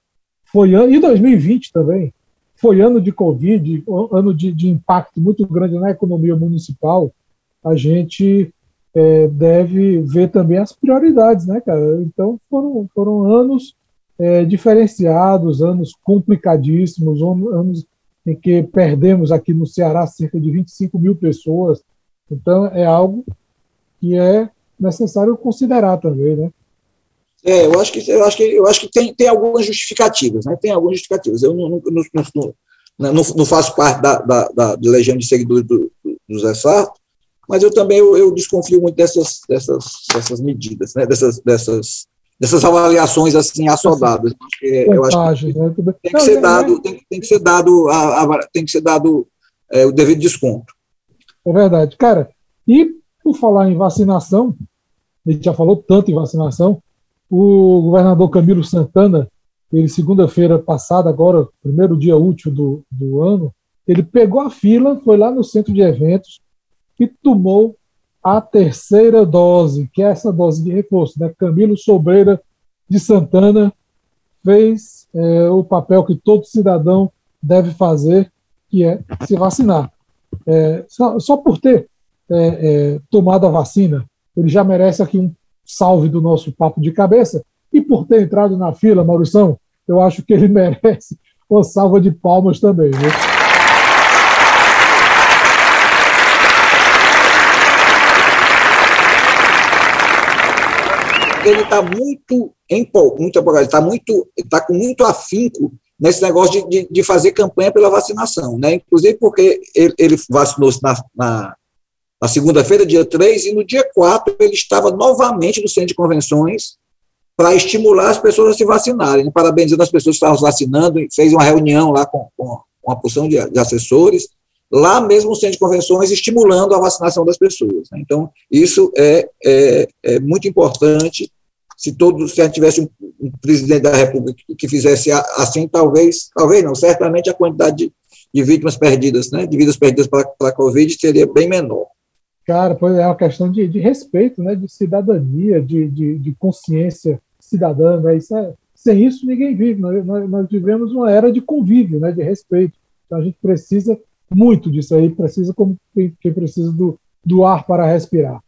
foi ano, e 2020 também, foi ano de Covid, ano de, de impacto muito grande na economia municipal, a gente é, deve ver também as prioridades, né, cara? Então foram, foram anos é, diferenciados, anos complicadíssimos, anos em que perdemos aqui no Ceará cerca de 25 mil pessoas. Então é algo que é necessário considerar também, né? É, eu acho que eu acho que eu acho que tem, tem algumas justificativas, né? Tem algumas justificativas. Eu não, não, não, não, não faço parte da, da, da, legião de seguidores do, do Zé Sarto, mas eu também eu, eu, desconfio muito dessas, dessas, dessas medidas, né? dessas, dessas, dessas avaliações assim assodadas. eu acho que né? tem que ser dado, tem, tem que ser dado, a, a, tem que ser dado é, o devido desconto. É verdade, cara. E por falar em vacinação, a gente já falou tanto em vacinação, o governador Camilo Santana, ele segunda-feira passada, agora, primeiro dia útil do, do ano, ele pegou a fila, foi lá no centro de eventos e tomou a terceira dose, que é essa dose de reforço. Né? Camilo Sobreira de Santana fez é, o papel que todo cidadão deve fazer, que é se vacinar. É, só, só, por ter é, é tomado a vacina, ele já merece aqui um salve do nosso papo de cabeça. E por ter entrado na fila, Maurição, eu acho que ele (laughs) merece uma salva de palmas também. Ele está muito empolgado, muito empolgado, está muito, está com muito afinco nesse negócio de, de, de, fazer campanha pela vacinação, né? Inclusive porque ele, ele vacinou-se na, na, na segunda-feira, dia 3, e no dia 4 ele estava novamente no centro de convenções para estimular as pessoas a se vacinarem, parabenizando as pessoas que estavam vacinando, fez uma reunião lá com, com uma porção de, de, assessores, lá mesmo no centro de convenções, estimulando a vacinação das pessoas. Né? Então, isso é, é, é, muito importante. Se todos, se tivesse um, um, presidente da República que fizesse assim, talvez, talvez não, certamente a quantidade de, de vítimas perdidas, né, de vidas perdidas para a Covid seria bem menor. Cara, pois é uma questão de, de respeito, né, de cidadania, de, de, de consciência cidadã. Né, isso é, sem isso, ninguém vive. Nós, nós, vivemos uma era de convívio, né, de respeito. Então, a gente precisa muito disso aí, precisa como quem, precisa do, do ar para respirar.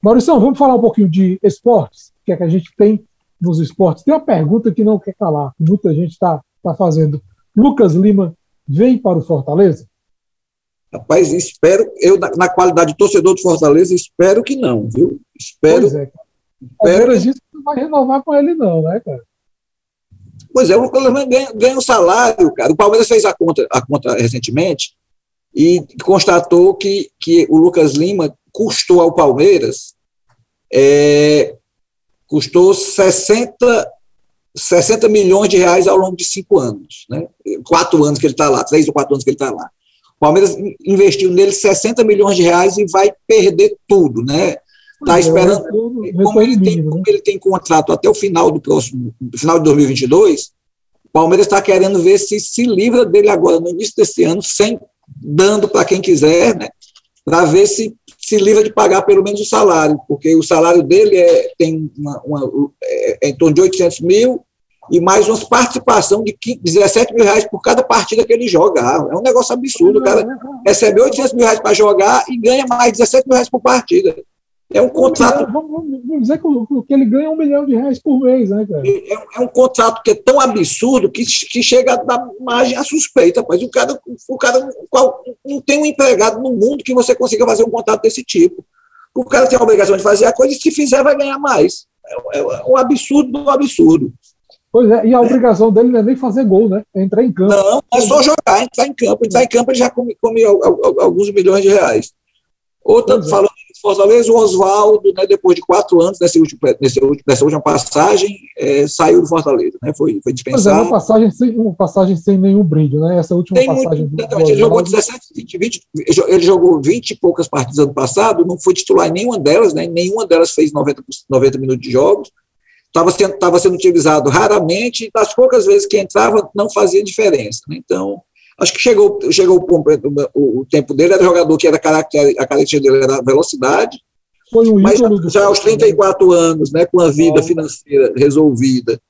Maurício, vamos falar um pouquinho de esportes, que é que a gente tem nos esportes. Tem uma pergunta que não quer calar, que muita gente está tá fazendo. Lucas Lima vem para o Fortaleza? Rapaz, espero, eu, na, na, qualidade de torcedor do Fortaleza, espero que não, viu? Espero. Pois é. Espero que... não vai renovar com ele, não, né, cara? Pois é, o Palmeiras ganha, ganha um salário, cara. O Palmeiras fez a conta, a conta recentemente e constatou que, que o Lucas Lima custou ao Palmeiras é, custou 60, 60 milhões de reais ao longo de cinco anos, né? quatro anos que ele está lá, três ou quatro anos que ele está lá. O Palmeiras investiu nele 60 milhões de reais e vai perder tudo, né? Está esperando. Como ele, tem, como ele tem contrato até o final do próximo, final de 2022, o Palmeiras está querendo ver se se livra dele agora no início desse ano, sem dando para quem quiser, né? Para ver se se livra de pagar pelo menos o salário, porque o salário dele é, tem uma, uma é, é em torno de 800 mil e mais uma participação de 15, 17 mil reais por cada partida que ele joga. Ah, é um negócio absurdo. O cara recebe 800 mil reais para jogar e ganha mais 17 mil reais por partida. É um contrato. Vamos, dizer que, o, que ele ganha um milhão de reais por mês, né, cara? É, é um contrato que é tão absurdo que, que chega a dar margem à suspeita. Mas o cara, o cara não tem um empregado no mundo que você consiga fazer um contrato desse tipo. O cara tem a obrigação de fazer a coisa e se fizer vai ganhar mais. É, é um absurdo do absurdo. Pois é, e a obrigação dele não é nem fazer gol, né? É entrar em campo. Não, é só jogar, entrar em campo. Entrar em campo ele já come, come alguns milhões de reais. Outra, pois é. falando de Fortaleza, o Oswaldo, né, depois de quatro anos, nessa última, nessa última passagem, é, saiu do Fortaleza, né, foi, foi dispensado. Pois é, uma passagem, sem, uma passagem sem nenhum brilho, né? Essa última Tem passagem. Muito, do, ele jogou 17, 20, 20, ele jogou 20 e poucas partidas ano passado, não foi titular em nenhuma delas, né? Nenhuma delas fez 90, 90 minutos de jogos estava sendo, tava sendo utilizado raramente, das poucas vezes que entrava, não fazia diferença. Né? Então, acho que chegou, chegou o, o, o, tempo dele, era jogador que era caracter, a característica dele era velocidade, Foi um mas já, aos 34 anos, né, com a vida financeira resolvida,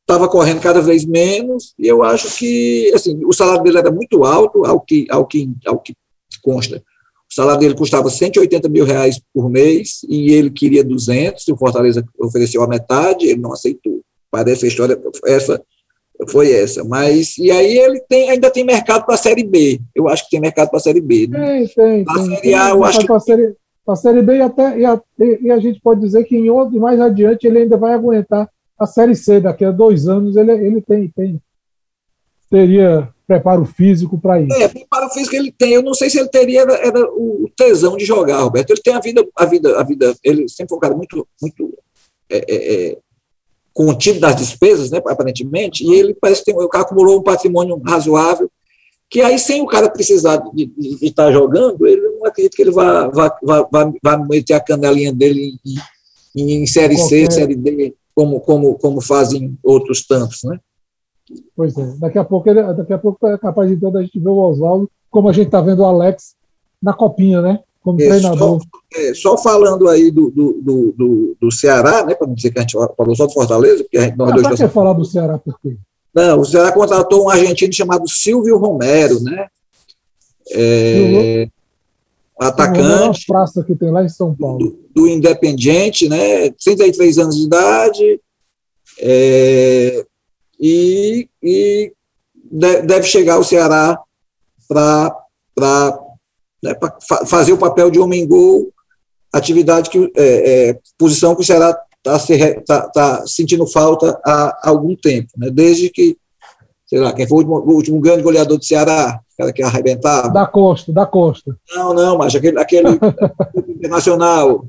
estava correndo cada vez menos, e eu acho que assim, o salário dele era muito alto, ao que, ao que, ao que consta. O salário dele custava 180 mil reais por mês e ele queria 200. O Fortaleza ofereceu a metade, ele não aceitou. Parece a história essa foi essa. Mas e aí ele tem, ainda tem mercado para a Série B. Eu acho que tem mercado para a Série B. Né? Tem, tem. Para a Série A, eu acho que. Para série, a Série B e, até, e, a, e a gente pode dizer que em outro, mais adiante ele ainda vai aguentar a Série C. Daqui a dois anos ele, ele tem, tem teria preparo físico para isso. É, preparo físico ele tem. Eu não sei se ele teria era, era, o tesão de jogar, Roberto. Ele tem a vida, a vida, a vida. Ele sempre foi um cara muito, muito é, é, é contido das despesas, né, aparentemente. E ele parece que tem, o cara acumulou um patrimônio razoável. Que aí, sem o cara precisar de, de, de estar jogando, ele não acredita que ele vá, vá, vá, vá, vá meter a canelinha dele em, em, em série Qualquer... C, série D, como, como, como fazem outros tantos, né? Pois é. Daqui a pouco, ele, daqui a pouco é capaz então da gente ver o Oswaldo, como a gente está vendo o Alex na copinha, né? Como é, treinador. Só, é, só, falando aí do, do, do, do, Ceará, né? Para não dizer que a gente falou só do Fortaleza, porque a gente nós ah, dois. falar do Ceará por quê? Não, o Ceará contratou um argentino chamado Silvio Romero, né? É, atacante. A praça que tem lá em São Paulo. Do, do Independiente, né? 33 anos de idade. É, e, e deve chegar ao Ceará para né, fazer o papel de homem-gol, atividade que é, é, posição que o Ceará está tá, tá sentindo falta há algum tempo, né, desde que, sei lá, quem foi o último, o último grande goleador do Ceará, cara que arrebentava. Da Costa, da Costa. Não, não, mas aquele, aquele (laughs) internacional.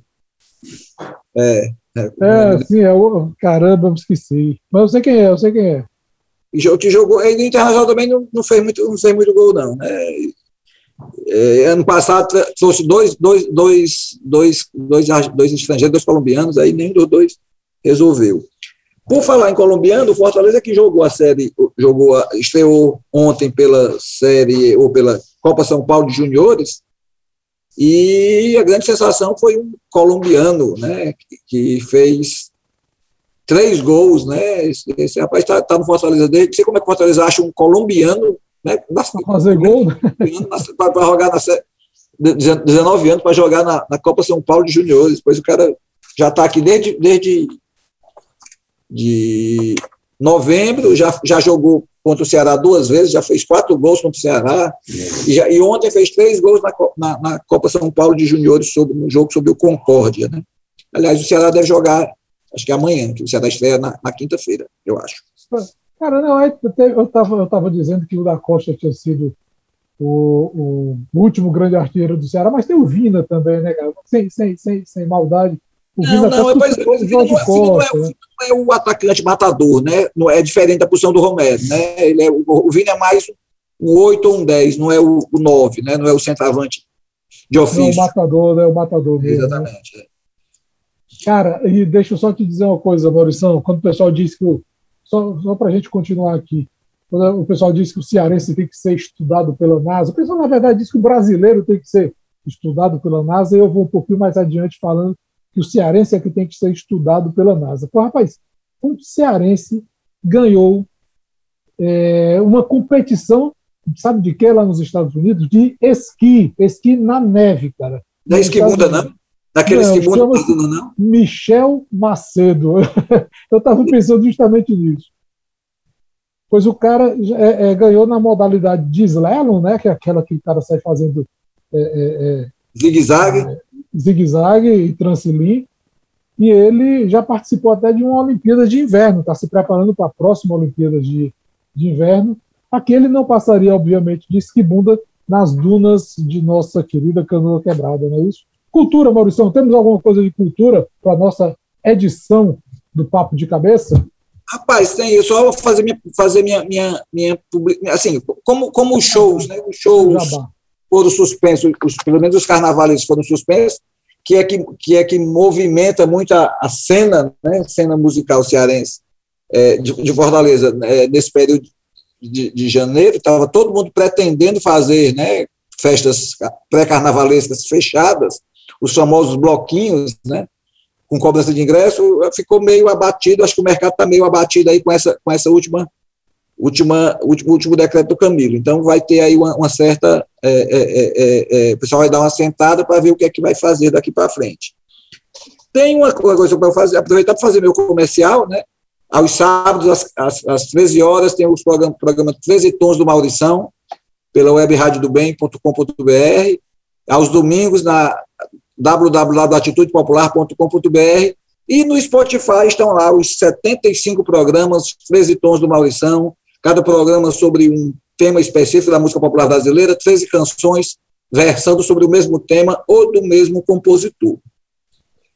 É, é, é sim, é o. Caramba, eu esqueci. Mas eu sei quem é, eu sei quem é. E que jogou, aí no Internacional também não, não, fez muito, não fez muito gol, não. Né? É, ano passado trouxe dois, dois, dois, dois, dois, dois estrangeiros, dois colombianos, aí nenhum dos dois resolveu. Por falar em colombiano, o Fortaleza que jogou a série, jogou, a, estreou ontem pela série ou pela Copa São Paulo de Juniores, e a grande sensação foi um colombiano, né, que, fez três gols, né? Esse, esse rapaz está tá no Fortaleza dele. Não sei como é que o Fortaleza acha um colombiano, né? Para fazer gol, né? Para jogar na 19 anos para jogar na, na, Copa São Paulo de Juniores. Depois o cara já está aqui desde, desde de novembro, já, já jogou contra o Ceará duas vezes, já fez quatro gols contra o Ceará, e, já, e ontem fez três gols na, na, na, Copa São Paulo de Juniores, sobre, no jogo sobre o Concórdia. Né? Aliás, o Ceará deve jogar, acho que amanhã, que o Ceará estreia na, na quinta-feira, eu acho. Cara, não, eu estava eu tava dizendo que o da Costa tinha sido o, o, último grande artilheiro do Ceará, mas tem o Vina também, né, cara? Sem, sem, sem, sem maldade. Não, não, mas, o Vina não, é, não, é, né? não é o atacante matador, né? Não é diferente da posição do Romero, né? Ele é, o, Vina é mais um 8 ou um 10, não é o, o 9, né? Não é o centroavante de ofício. Não, o matador, né? O matador mesmo, né? Exatamente. Né? Cara, e deixa eu só te dizer uma coisa, Maurição, quando o pessoal diz que, só, só para a gente continuar aqui, quando o pessoal diz que o cearense tem que ser estudado pela NASA, o pessoal, na verdade, diz que o brasileiro tem que ser estudado pela NASA, e eu vou um pouquinho mais adiante falando que o cearense é que tem que ser estudado pela NASA. Pô, rapaz, um cearense ganhou é, uma competição, sabe de que lá nos Estados Unidos? De esqui, esqui na neve, cara. Não é esquimunda, não? Daquele esquimunda, não? Michel Macedo. (laughs) eu estava pensando justamente nisso. Pois o cara é, é, ganhou na modalidade de slalom, né, que é aquela que o cara sai fazendo é, é, é zigue-zague zigue-zague e transilim, e ele já participou até de uma Olimpíada de Inverno, está se preparando para a próxima Olimpíada de, de Inverno. Aqui ele não passaria, obviamente, de esquibunda nas dunas de nossa querida Canoa Quebrada, não é isso? Cultura, Maurício, temos alguma coisa de cultura para a nossa edição do Papo de Cabeça? Rapaz, tem, eu só vou fazer minha, fazer minha, minha, minha assim, como, como os shows, né? Os shows foram suspensos, os, pelo menos os carnavais foram suspensos, que é que, que, é que movimenta muito a, a cena, né? Cena musical cearense é, de, de, Fortaleza, é, nesse período de, de janeiro, estava todo mundo pretendendo fazer, né? Festas pré-carnavalescas fechadas, os famosos bloquinhos, né? com cobrança de ingresso, ficou meio abatido. Acho que o mercado está meio abatido aí com essa, com essa última, última, último, último decreto do Camilo. Então, vai ter aí uma, uma certa. É, é, é, é o pessoal vai dar uma sentada para ver o que é que vai fazer daqui para frente. Tem uma coisa para fazer, aproveitar para fazer meu comercial, né? Aos sábados, às, às, às 13 horas, tem os programas programa 13 Tons do Maurição, pela webradiodobem.com.br. Aos domingos, na www.atitudepopular.com.br e no Spotify estão lá os 75 programas, 13 tons do Maurição, cada programa sobre um tema específico da música popular brasileira, 13 canções versando sobre o mesmo tema ou do mesmo compositor.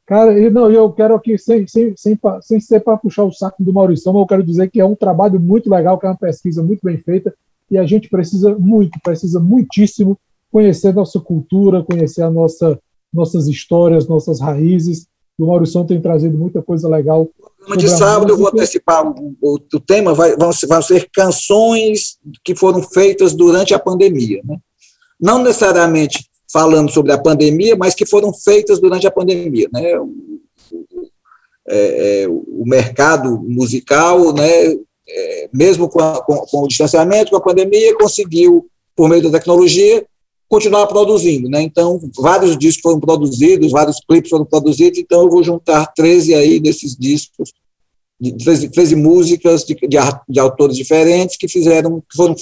Cara, não, eu quero aqui, sem, sem, sem, sem ser para puxar o saco do Maurição, eu quero dizer que é um trabalho muito legal, que é uma pesquisa muito bem feita, e a gente precisa muito, precisa muitíssimo conhecer nossa cultura, conhecer a nossa nossas histórias, nossas raízes. O Maurição tem trazido muita coisa legal. No de sábado eu vou antecipar o, o, o tema, vai, vão, vão, ser canções que foram feitas durante a pandemia. Né? Não necessariamente falando sobre a pandemia, mas que foram feitas durante a pandemia. Né? O, é, é, o mercado musical, né, é, mesmo com, a, com, com o distanciamento, com a pandemia, conseguiu, por meio da tecnologia, continuar produzindo, né? Então, vários discos foram produzidos, vários clipes foram produzidos, então eu vou juntar 13 aí desses discos, de 13, 13 músicas de, de, de, autores diferentes que fizeram, que foram,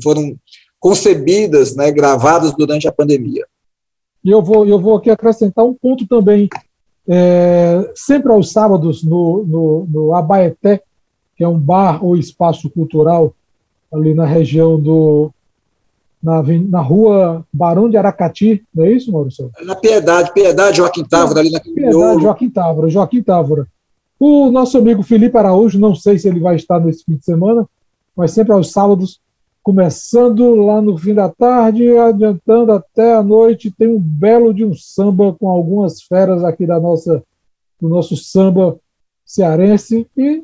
foram concebidas, né, gravadas durante a pandemia. E eu vou, eu vou aqui acrescentar um ponto também. É, sempre aos sábados, no, no, no Abaeté, que é um bar ou espaço cultural ali na região do na, na rua Barão de Aracati, não é isso, Maurício? Na Piedade, Piedade, Joaquim Távora, ali na Piedade, Joaquim Távora, Joaquim Távora. O nosso amigo Felipe Araújo, não sei se ele vai estar nesse fim de semana, mas sempre aos sábados, começando lá no fim da tarde, adiantando até a noite, tem um belo de um samba com algumas feras aqui da nossa, do nosso samba cearense e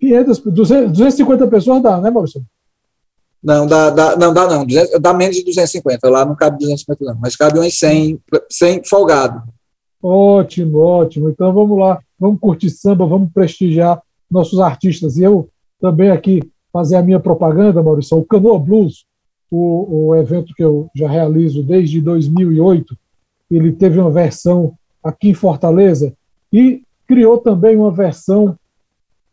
500, 250 pessoas dá, né, Maurício? Não, dá, dá, não dá não, 200, dá menos de 250, lá não cabe 250 não, mas cabe uns 100, 100 folgado. Ótimo, ótimo, então vamos lá, vamos curtir samba, vamos prestigiar nossos artistas, e eu também aqui fazer a minha propaganda, Maurício, o Canoa Blues, o, o evento que eu já realizo desde 2008, ele teve uma versão aqui em Fortaleza, e criou também uma versão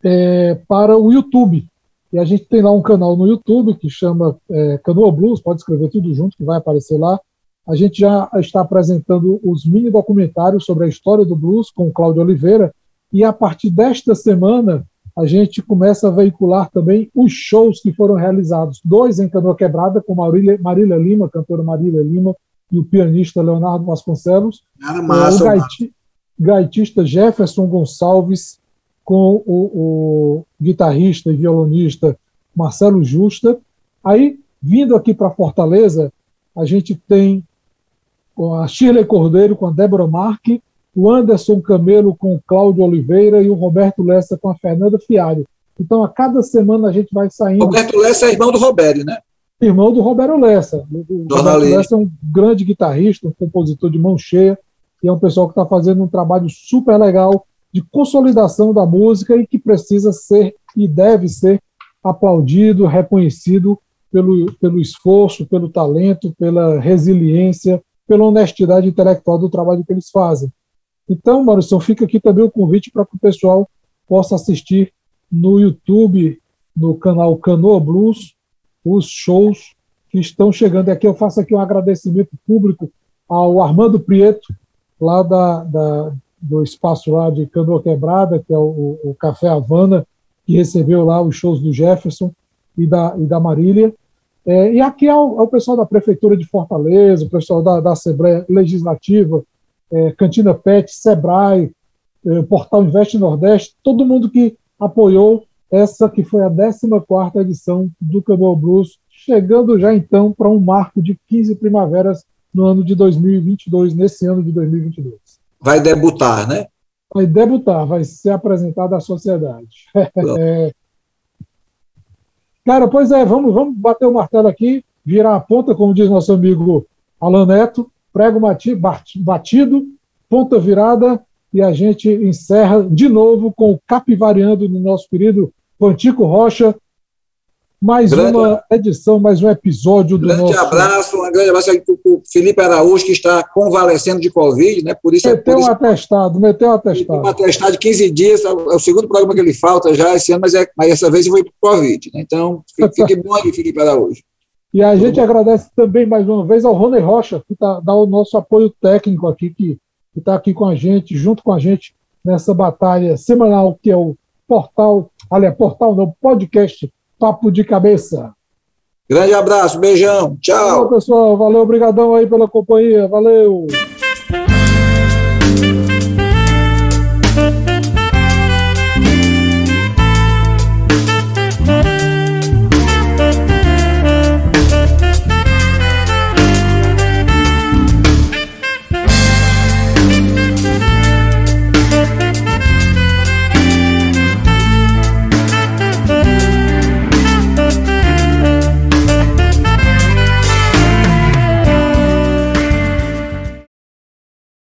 é, para o YouTube. E a gente tem lá um canal no YouTube que chama é, Canoa Blues, pode escrever tudo junto que vai aparecer lá. A gente já está apresentando os mini documentários sobre a história do blues com o Cláudio Oliveira. E a partir desta semana, a gente começa a veicular também os shows que foram realizados. Dois em Canoa Quebrada, com Marília, Marília Lima, cantora Marília Lima, e o pianista Leonardo Vasconcelos. Era massa, o gaiti, gaitista Jefferson Gonçalves, com o, o guitarrista e violonista Marcelo Justa. Aí, vindo aqui para Fortaleza, a gente tem a Shirley Cordeiro com a Débora Marque, o Anderson Camelo com o Cláudio Oliveira e o Roberto Lessa com a Fernanda Fialho. Então, a cada semana a gente vai saindo. Roberto Lessa é irmão do Roberto, né? Irmão do Roberto Lessa. O Roberto Lessa é um grande guitarrista, um compositor de mão cheia, e é um pessoal que está fazendo um trabalho super legal de consolidação da música e que precisa ser e deve ser aplaudido, reconhecido pelo, pelo esforço, pelo talento, pela resiliência, pela honestidade intelectual do trabalho que eles fazem. Então, Maurício, fica aqui também o convite para que o pessoal possa assistir no YouTube, no canal Canoa Blues, os shows que estão chegando aqui. Eu faço aqui um agradecimento público ao Armando Prieto, lá da, da do espaço lá de Canoa Quebrada, que é o, o, Café Havana, que recebeu lá os shows do Jefferson e da, e da Marília. É, e aqui é o, é o, pessoal da Prefeitura de Fortaleza, o pessoal da, da Assembleia Legislativa, é, Cantina Pet, Sebrae, é, Portal Investe Nordeste, todo mundo que apoiou essa que foi a 14 edição do Canoa Blues, chegando já então para um marco de 15 primaveras no ano de 2022, nesse ano de 2022 vai debutar, né? Vai debutar, vai ser apresentado à sociedade. (laughs) é. Cara, pois é, vamos, vamos bater o martelo aqui, virar a ponta, como diz nosso amigo Alan Neto, prego batido, ponta virada, e a gente encerra de novo com o capivariando do nosso querido Pantico Rocha, mais grande, uma edição, mais um episódio do grande nosso... abraço, um grande abraço para o Felipe Araújo, que está convalescendo de Covid, né? Por isso, é meteu por um atestado, meteu um atestado. Um atestado de 15 dias, é o segundo programa que ele falta já esse ano, mas, é, mas essa vez foi para Covid, né? Então, (laughs) fique bom aí, Felipe Araújo. E a gente agradece também mais uma vez ao Rony Rocha, que tá, dá o nosso apoio técnico aqui, que está aqui com a gente, junto com a gente, nessa batalha semanal que é o portal, aliás, portal não, podcast Papo de Cabeça. Grande abraço, beijão, tchau. Tchau, pessoal. Valeu, obrigadão aí pela companhia. Valeu.